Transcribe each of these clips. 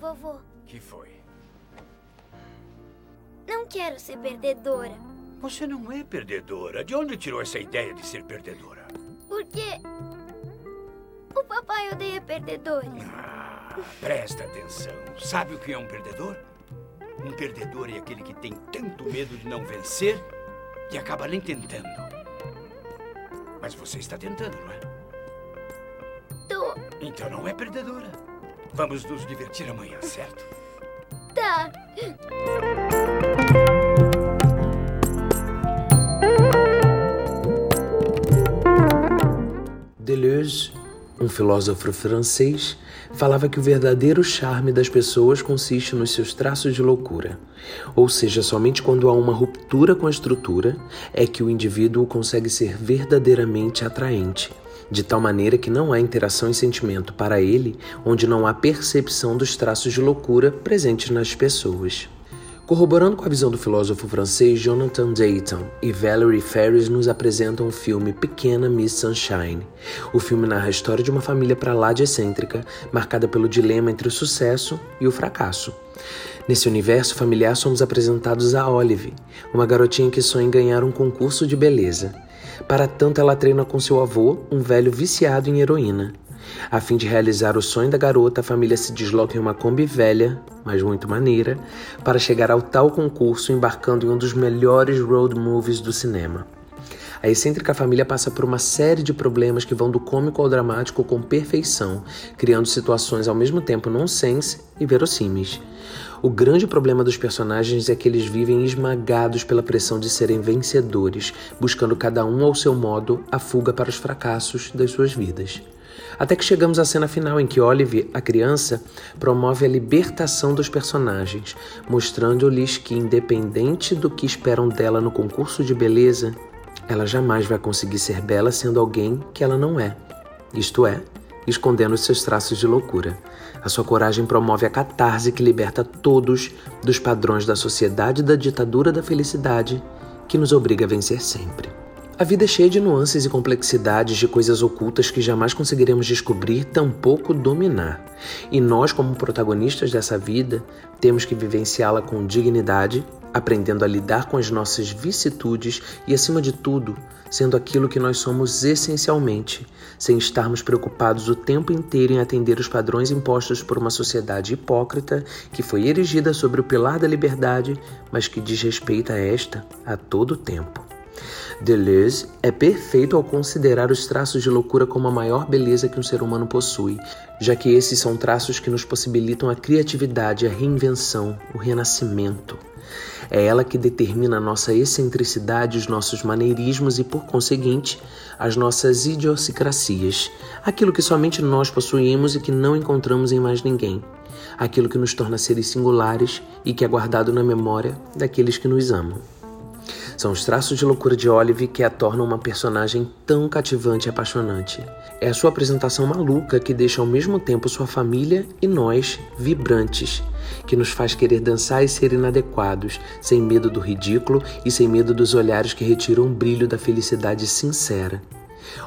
Vovô, Que foi? não quero ser perdedora. Você não é perdedora. De onde tirou essa ideia de ser perdedora? Porque o papai odeia perdedores. Ah, presta atenção. Sabe o que é um perdedor? Um perdedor é aquele que tem tanto medo de não vencer que acaba nem tentando. Mas você está tentando, não é? Tô. Então não é perdedora. Vamos nos divertir amanhã, certo? Tá. Deleuze, um filósofo francês, falava que o verdadeiro charme das pessoas consiste nos seus traços de loucura. Ou seja, somente quando há uma ruptura com a estrutura é que o indivíduo consegue ser verdadeiramente atraente, de tal maneira que não há interação e sentimento para ele onde não há percepção dos traços de loucura presentes nas pessoas. Corroborando com a visão do filósofo francês Jonathan Dayton e Valerie Ferris nos apresentam o filme Pequena Miss Sunshine. O filme narra a história de uma família para lá de excêntrica, marcada pelo dilema entre o sucesso e o fracasso. Nesse universo familiar somos apresentados a Olive, uma garotinha que sonha em ganhar um concurso de beleza. Para tanto, ela treina com seu avô, um velho viciado em heroína. A fim de realizar o sonho da garota, a família se desloca em uma Kombi velha, mas muito maneira, para chegar ao tal concurso embarcando em um dos melhores road movies do cinema. A excêntrica família passa por uma série de problemas que vão do cômico ao dramático com perfeição, criando situações ao mesmo tempo nonsense e verossímeis. O grande problema dos personagens é que eles vivem esmagados pela pressão de serem vencedores, buscando cada um ao seu modo a fuga para os fracassos das suas vidas. Até que chegamos à cena final em que Olive, a criança, promove a libertação dos personagens, mostrando-lhes que, independente do que esperam dela no concurso de beleza, ela jamais vai conseguir ser bela sendo alguém que ela não é. Isto é, escondendo seus traços de loucura. A sua coragem promove a catarse que liberta todos dos padrões da sociedade e da ditadura da felicidade que nos obriga a vencer sempre. A vida é cheia de nuances e complexidades de coisas ocultas que jamais conseguiremos descobrir, tampouco dominar. E nós, como protagonistas dessa vida, temos que vivenciá-la com dignidade, aprendendo a lidar com as nossas vicissitudes e, acima de tudo, sendo aquilo que nós somos essencialmente, sem estarmos preocupados o tempo inteiro em atender os padrões impostos por uma sociedade hipócrita que foi erigida sobre o pilar da liberdade, mas que desrespeita esta a todo tempo. Deleuze é perfeito ao considerar os traços de loucura como a maior beleza que um ser humano possui, já que esses são traços que nos possibilitam a criatividade, a reinvenção, o renascimento. É ela que determina a nossa excentricidade, os nossos maneirismos e, por conseguinte, as nossas idiosincrasias, aquilo que somente nós possuímos e que não encontramos em mais ninguém, aquilo que nos torna seres singulares e que é guardado na memória daqueles que nos amam. São os traços de loucura de Olive que a tornam uma personagem tão cativante e apaixonante. É a sua apresentação maluca que deixa ao mesmo tempo sua família e nós vibrantes, que nos faz querer dançar e ser inadequados, sem medo do ridículo e sem medo dos olhares que retiram o brilho da felicidade sincera.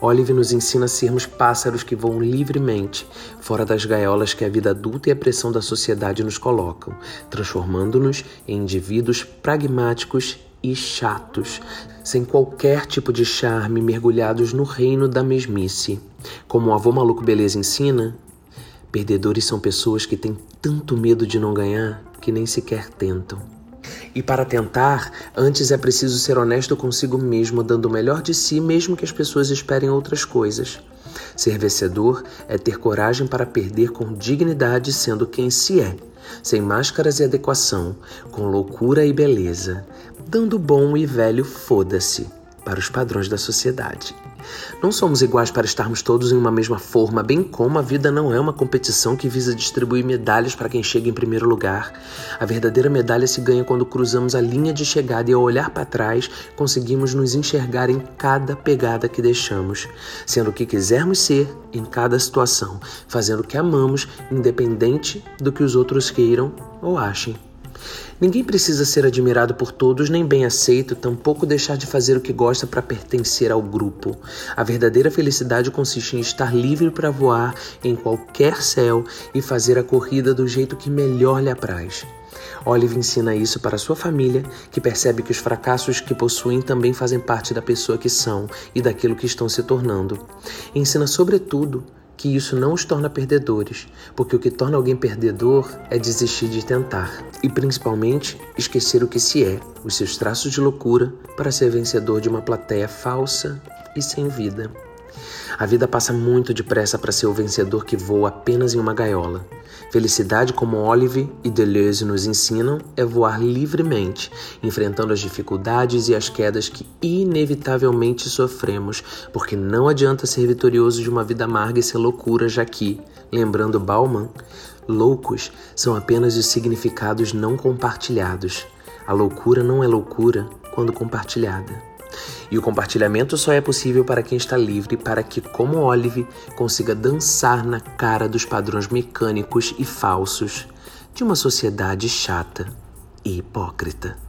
Olive nos ensina a sermos pássaros que voam livremente, fora das gaiolas que a vida adulta e a pressão da sociedade nos colocam, transformando-nos em indivíduos pragmáticos e chatos, sem qualquer tipo de charme, mergulhados no reino da mesmice. Como o avô maluco beleza ensina, perdedores são pessoas que têm tanto medo de não ganhar que nem sequer tentam. E para tentar, antes é preciso ser honesto consigo mesmo, dando o melhor de si, mesmo que as pessoas esperem outras coisas. Ser vencedor é ter coragem para perder com dignidade, sendo quem se é, sem máscaras e adequação, com loucura e beleza, dando bom e velho foda-se para os padrões da sociedade. Não somos iguais para estarmos todos em uma mesma forma, bem como a vida não é uma competição que visa distribuir medalhas para quem chega em primeiro lugar. A verdadeira medalha se ganha quando cruzamos a linha de chegada e, ao olhar para trás, conseguimos nos enxergar em cada pegada que deixamos, sendo o que quisermos ser em cada situação, fazendo o que amamos, independente do que os outros queiram ou achem. Ninguém precisa ser admirado por todos nem bem aceito, tampouco deixar de fazer o que gosta para pertencer ao grupo. A verdadeira felicidade consiste em estar livre para voar em qualquer céu e fazer a corrida do jeito que melhor lhe apraz. Olive ensina isso para sua família, que percebe que os fracassos que possuem também fazem parte da pessoa que são e daquilo que estão se tornando. Ensina, sobretudo, que isso não os torna perdedores, porque o que torna alguém perdedor é desistir de tentar e, principalmente, esquecer o que se é, os seus traços de loucura, para ser vencedor de uma plateia falsa e sem vida. A vida passa muito depressa para ser o vencedor que voa apenas em uma gaiola. Felicidade, como Olive e Deleuze nos ensinam, é voar livremente, enfrentando as dificuldades e as quedas que inevitavelmente sofremos, porque não adianta ser vitorioso de uma vida amarga e ser loucura, já que, lembrando Bauman, loucos são apenas os significados não compartilhados. A loucura não é loucura quando compartilhada. E o compartilhamento só é possível para quem está livre, para que, como Olive, consiga dançar na cara dos padrões mecânicos e falsos de uma sociedade chata e hipócrita.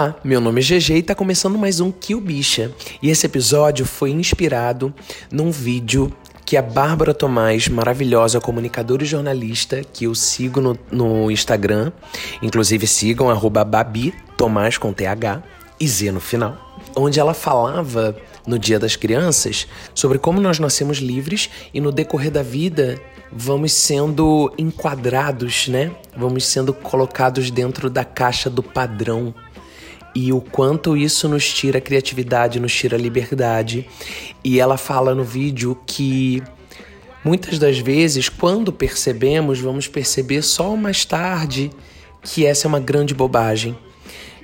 Olá, meu nome é GG e está começando mais um Kill Bicha. E esse episódio foi inspirado num vídeo que a Bárbara Tomás, maravilhosa comunicadora e jornalista, que eu sigo no, no Instagram, inclusive sigam arroba Babi Tomás com TH e Z no final, onde ela falava no Dia das Crianças sobre como nós nascemos livres e no decorrer da vida vamos sendo enquadrados, né? Vamos sendo colocados dentro da caixa do padrão e o quanto isso nos tira criatividade, nos tira liberdade. E ela fala no vídeo que muitas das vezes, quando percebemos, vamos perceber só mais tarde que essa é uma grande bobagem.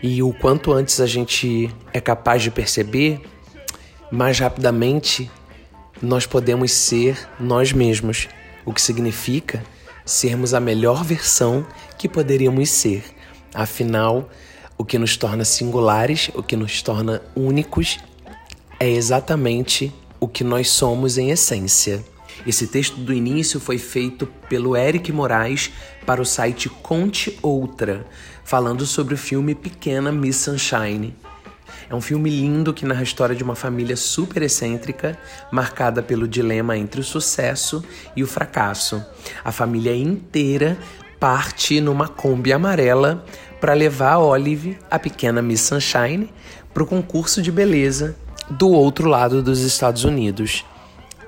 E o quanto antes a gente é capaz de perceber, mais rapidamente nós podemos ser nós mesmos, o que significa sermos a melhor versão que poderíamos ser. Afinal, o que nos torna singulares, o que nos torna únicos, é exatamente o que nós somos em essência. Esse texto do início foi feito pelo Eric Moraes para o site Conte Outra, falando sobre o filme Pequena Miss Sunshine. É um filme lindo que narra a história de uma família super excêntrica, marcada pelo dilema entre o sucesso e o fracasso. A família inteira parte numa Kombi amarela para levar a Olive, a pequena Miss Sunshine, para o concurso de beleza do outro lado dos Estados Unidos.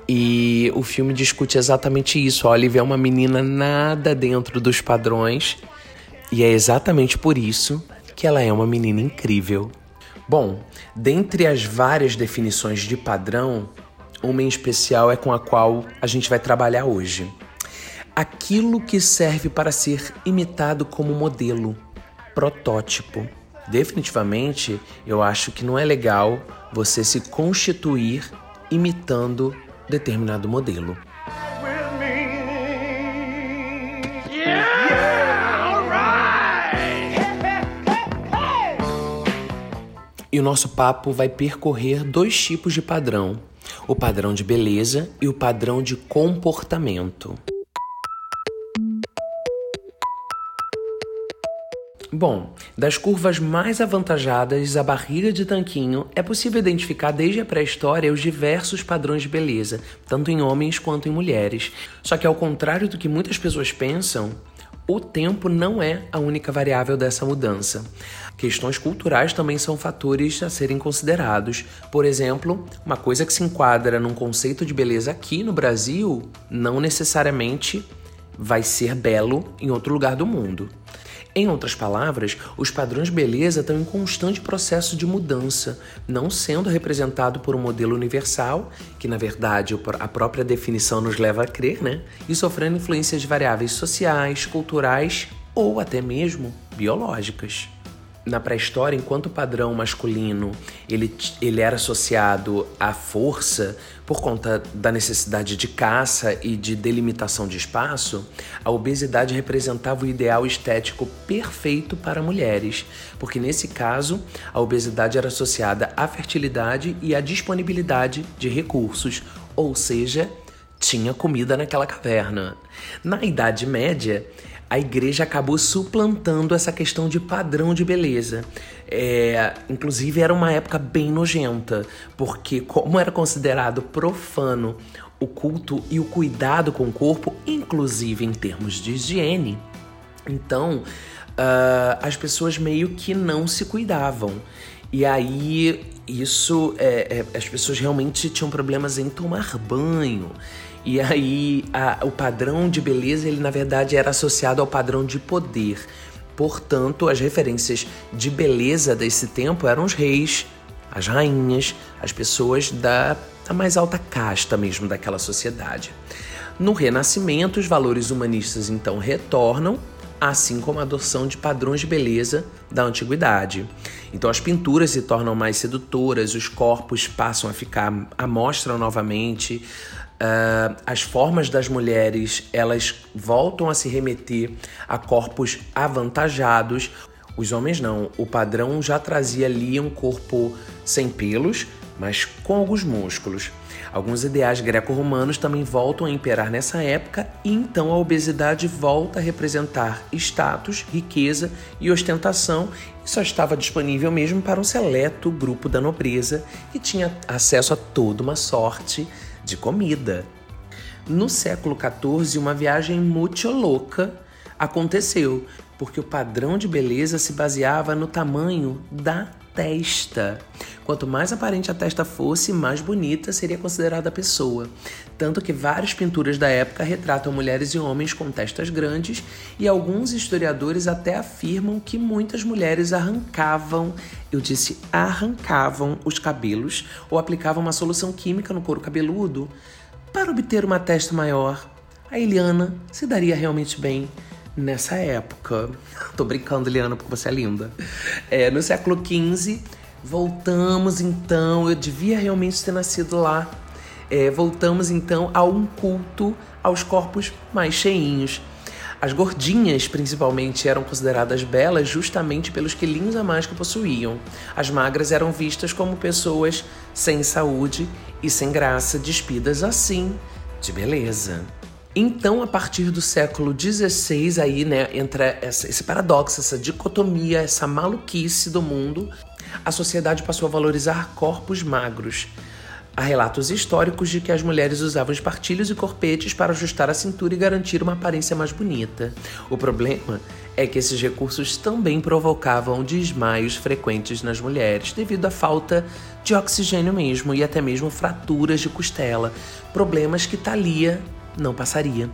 E o filme discute exatamente isso. A Olive é uma menina nada dentro dos padrões, e é exatamente por isso que ela é uma menina incrível. Bom, dentre as várias definições de padrão, uma em especial é com a qual a gente vai trabalhar hoje. Aquilo que serve para ser imitado como modelo protótipo. Definitivamente, eu acho que não é legal você se constituir imitando determinado modelo. E o nosso papo vai percorrer dois tipos de padrão: o padrão de beleza e o padrão de comportamento. Bom, das curvas mais avantajadas à barriga de tanquinho, é possível identificar desde a pré-história os diversos padrões de beleza, tanto em homens quanto em mulheres. Só que, ao contrário do que muitas pessoas pensam, o tempo não é a única variável dessa mudança. Questões culturais também são fatores a serem considerados. Por exemplo, uma coisa que se enquadra num conceito de beleza aqui no Brasil não necessariamente vai ser belo em outro lugar do mundo. Em outras palavras, os padrões de beleza estão em constante processo de mudança, não sendo representado por um modelo universal, que na verdade a própria definição nos leva a crer, né? E sofrendo influências variáveis sociais, culturais ou até mesmo biológicas. Na pré-história, enquanto o padrão masculino ele, ele era associado à força por conta da necessidade de caça e de delimitação de espaço, a obesidade representava o ideal estético perfeito para mulheres, porque nesse caso a obesidade era associada à fertilidade e à disponibilidade de recursos, ou seja, tinha comida naquela caverna. Na Idade Média, a igreja acabou suplantando essa questão de padrão de beleza. É, inclusive, era uma época bem nojenta, porque, como era considerado profano o culto e o cuidado com o corpo, inclusive em termos de higiene, então uh, as pessoas meio que não se cuidavam. E aí, isso, é, é, as pessoas realmente tinham problemas em tomar banho. E aí a, o padrão de beleza, ele na verdade era associado ao padrão de poder. Portanto, as referências de beleza desse tempo eram os reis, as rainhas, as pessoas da, da mais alta casta mesmo daquela sociedade. No Renascimento, os valores humanistas então retornam, assim como a adoção de padrões de beleza da antiguidade. Então as pinturas se tornam mais sedutoras, os corpos passam a ficar à mostra novamente, Uh, as formas das mulheres elas voltam a se remeter a corpos avantajados. Os homens não. O padrão já trazia ali um corpo sem pelos, mas com alguns músculos. Alguns ideais greco-romanos também voltam a imperar nessa época, e então a obesidade volta a representar status, riqueza e ostentação, e só estava disponível mesmo para um seleto grupo da nobreza que tinha acesso a toda uma sorte de comida. No século XIV, uma viagem muito louca aconteceu, porque o padrão de beleza se baseava no tamanho da testa. Quanto mais aparente a testa fosse, mais bonita seria considerada a pessoa. Tanto que várias pinturas da época retratam mulheres e homens com testas grandes, e alguns historiadores até afirmam que muitas mulheres arrancavam, eu disse arrancavam os cabelos ou aplicavam uma solução química no couro cabeludo para obter uma testa maior. A Eliana se daria realmente bem nessa época. Tô brincando, Liana, porque você é linda. É, no século XV, voltamos então. Eu devia realmente ter nascido lá. É, voltamos então a um culto aos corpos mais cheinhos. As gordinhas, principalmente, eram consideradas belas justamente pelos quilinhos a mais que possuíam. As magras eram vistas como pessoas sem saúde e sem graça, despidas assim de beleza. Então, a partir do século XVI, aí, né, entra essa, esse paradoxo, essa dicotomia, essa maluquice do mundo, a sociedade passou a valorizar corpos magros. Há relatos históricos de que as mulheres usavam espartilhos e corpetes para ajustar a cintura e garantir uma aparência mais bonita. O problema é que esses recursos também provocavam desmaios frequentes nas mulheres, devido à falta de oxigênio mesmo e até mesmo fraturas de costela, problemas que Thalia não passaria.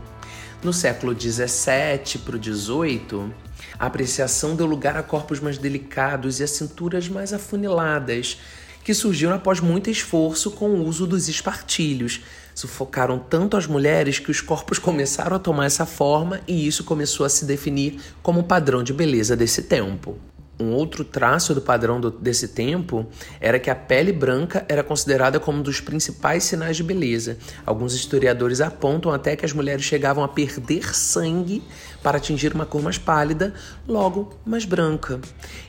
No século 17 para o 18, a apreciação deu lugar a corpos mais delicados e a cinturas mais afuniladas, que surgiram após muito esforço com o uso dos espartilhos. Sufocaram tanto as mulheres que os corpos começaram a tomar essa forma e isso começou a se definir como padrão de beleza desse tempo. Um outro traço do padrão do, desse tempo era que a pele branca era considerada como um dos principais sinais de beleza. Alguns historiadores apontam até que as mulheres chegavam a perder sangue para atingir uma cor mais pálida, logo mais branca.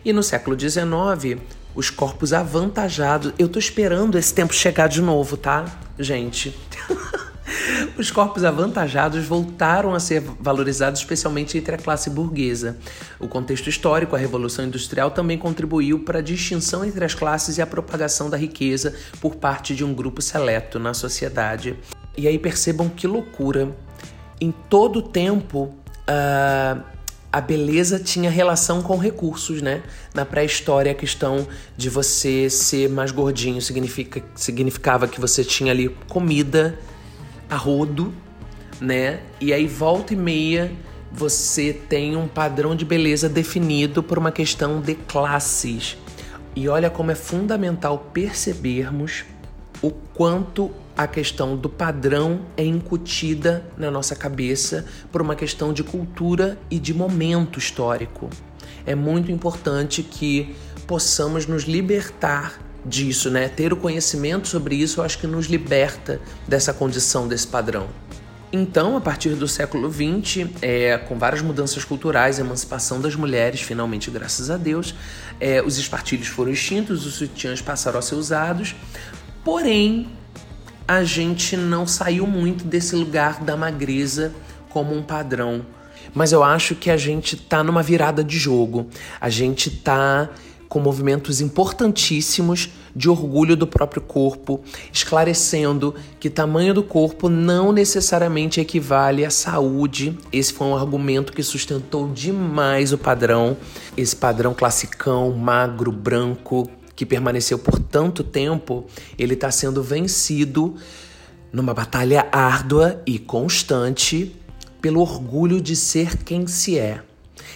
E no século XIX, os corpos avantajados. Eu tô esperando esse tempo chegar de novo, tá, gente? Os corpos avantajados voltaram a ser valorizados especialmente entre a classe burguesa. O contexto histórico, a Revolução Industrial, também contribuiu para a distinção entre as classes e a propagação da riqueza por parte de um grupo seleto na sociedade. E aí percebam que loucura. Em todo o tempo, uh, a beleza tinha relação com recursos, né? Na pré-história, a questão de você ser mais gordinho significa, significava que você tinha ali comida a rodo, né? E aí volta e meia você tem um padrão de beleza definido por uma questão de classes. E olha como é fundamental percebermos o quanto a questão do padrão é incutida na nossa cabeça por uma questão de cultura e de momento histórico. é muito importante que possamos nos libertar disso, né? Ter o conhecimento sobre isso, eu acho que nos liberta dessa condição, desse padrão. Então, a partir do século XX, é, com várias mudanças culturais, emancipação das mulheres, finalmente, graças a Deus, é, os espartilhos foram extintos, os sutiãs passaram a ser usados, porém, a gente não saiu muito desse lugar da magreza como um padrão. Mas eu acho que a gente tá numa virada de jogo. A gente tá com movimentos importantíssimos de orgulho do próprio corpo, esclarecendo que tamanho do corpo não necessariamente equivale à saúde. Esse foi um argumento que sustentou demais o padrão, esse padrão classicão, magro, branco, que permaneceu por tanto tempo, ele está sendo vencido numa batalha árdua e constante pelo orgulho de ser quem se é.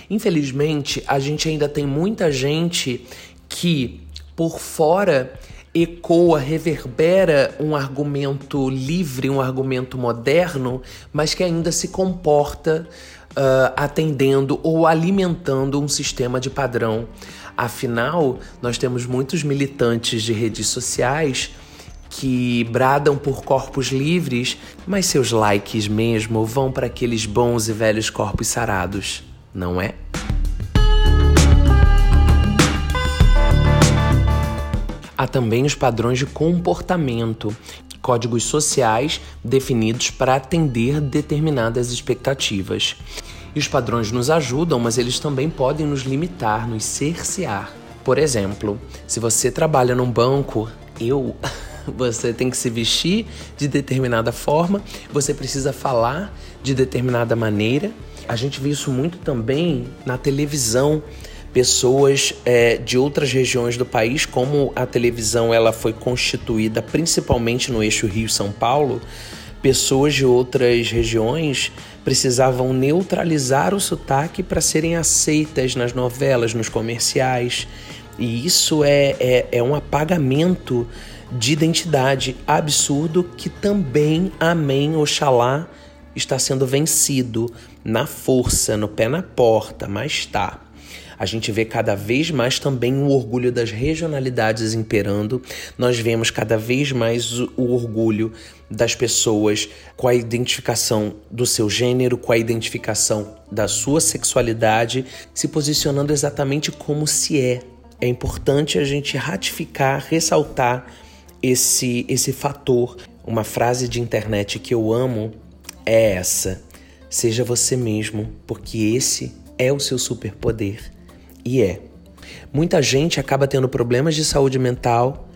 Infelizmente, a gente ainda tem muita gente que por fora ecoa, reverbera um argumento livre, um argumento moderno, mas que ainda se comporta uh, atendendo ou alimentando um sistema de padrão. Afinal, nós temos muitos militantes de redes sociais que bradam por corpos livres, mas seus likes mesmo vão para aqueles bons e velhos corpos sarados não é? Há também os padrões de comportamento, códigos sociais definidos para atender determinadas expectativas. E os padrões nos ajudam, mas eles também podem nos limitar, nos cercear. Por exemplo, se você trabalha num banco, eu você tem que se vestir de determinada forma, você precisa falar de determinada maneira a gente vê isso muito também na televisão. Pessoas é, de outras regiões do país, como a televisão ela foi constituída principalmente no eixo Rio-São Paulo, pessoas de outras regiões precisavam neutralizar o sotaque para serem aceitas nas novelas, nos comerciais. E isso é, é, é um apagamento de identidade absurdo que também, amém, oxalá, está sendo vencido na força, no pé na porta, mas tá. A gente vê cada vez mais também o orgulho das regionalidades imperando. Nós vemos cada vez mais o, orgulho das pessoas com a identificação do seu gênero, com a identificação da sua sexualidade, se posicionando exatamente como se é. É importante a gente ratificar, ressaltar esse, esse fator. Uma frase de internet que eu amo é essa: seja você mesmo, porque esse é o seu superpoder. E é. Muita gente acaba tendo problemas de saúde mental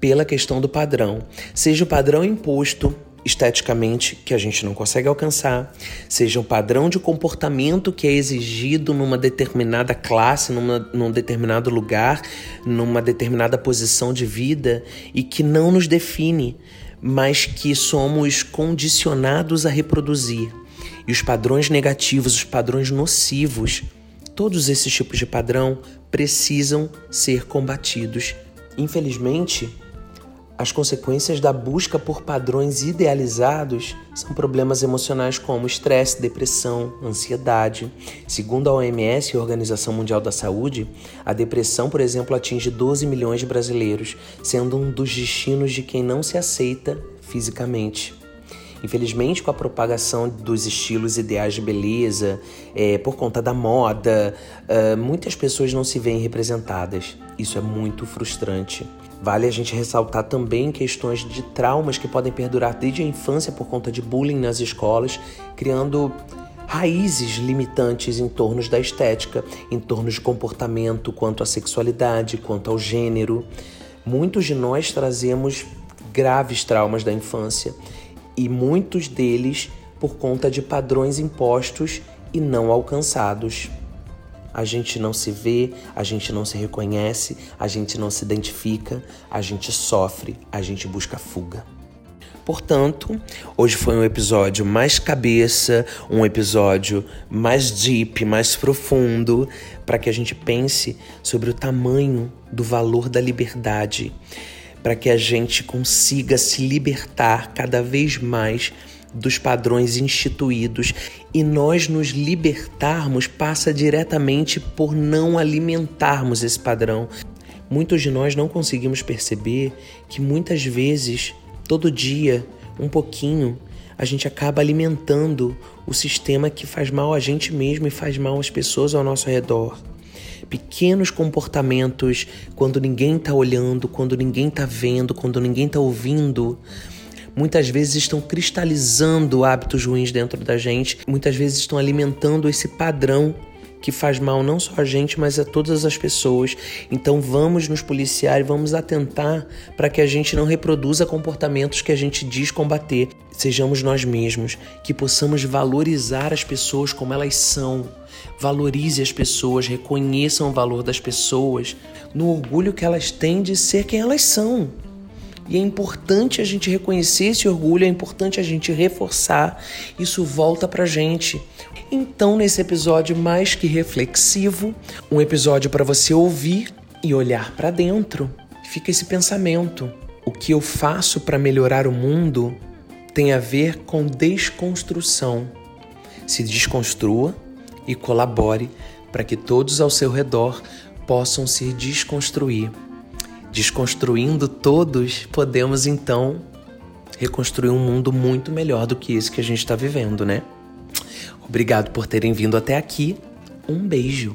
pela questão do padrão, seja o padrão imposto esteticamente que a gente não consegue alcançar, seja um padrão de comportamento que é exigido numa determinada classe, numa, num determinado lugar, numa determinada posição de vida e que não nos define, mas que somos condicionados a reproduzir. E os padrões negativos, os padrões nocivos, todos esses tipos de padrão precisam ser combatidos. Infelizmente, as consequências da busca por padrões idealizados são problemas emocionais como estresse, depressão, ansiedade. Segundo a OMS, a Organização Mundial da Saúde, a depressão, por exemplo, atinge 12 milhões de brasileiros, sendo um dos destinos de quem não se aceita fisicamente. Infelizmente, com a propagação dos estilos ideais de beleza, é, por conta da moda, uh, muitas pessoas não se veem representadas. Isso é muito frustrante. Vale a gente ressaltar também questões de traumas que podem perdurar desde a infância por conta de bullying nas escolas, criando raízes limitantes em torno da estética, em torno de comportamento quanto à sexualidade, quanto ao gênero. Muitos de nós trazemos graves traumas da infância e muitos deles por conta de padrões impostos e não alcançados. A gente não se vê, a gente não se reconhece, a gente não se identifica, a gente sofre, a gente busca fuga. Portanto, hoje foi um episódio mais cabeça, um episódio mais deep, mais profundo, para que a gente pense sobre o tamanho do valor da liberdade, para que a gente consiga se libertar cada vez mais dos padrões instituídos e nós nos libertarmos passa diretamente por não alimentarmos esse padrão. Muitos de nós não conseguimos perceber que muitas vezes, todo dia, um pouquinho, a gente acaba alimentando o sistema que faz mal a gente mesmo e faz mal às pessoas ao nosso redor. Pequenos comportamentos, quando ninguém está olhando, quando ninguém está vendo, quando ninguém está ouvindo, muitas vezes estão cristalizando hábitos ruins dentro da gente, muitas vezes estão alimentando esse padrão que faz mal não só a gente, mas a todas as pessoas. Então vamos nos policiar e vamos atentar para que a gente não reproduza comportamentos que a gente diz combater. Sejamos nós mesmos, que possamos valorizar as pessoas como elas são. Valorize as pessoas, reconheçam o valor das pessoas no orgulho que elas têm de ser quem elas são. E é importante a gente reconhecer esse orgulho, é importante a gente reforçar. Isso volta pra gente. Então, nesse episódio mais que reflexivo, um episódio para você ouvir e olhar para dentro, fica esse pensamento: o que eu faço para melhorar o mundo tem a ver com desconstrução. Se desconstrua e colabore para que todos ao seu redor possam se desconstruir. Desconstruindo todos, podemos então reconstruir um mundo muito melhor do que esse que a gente está vivendo, né? Obrigado por terem vindo até aqui. Um beijo.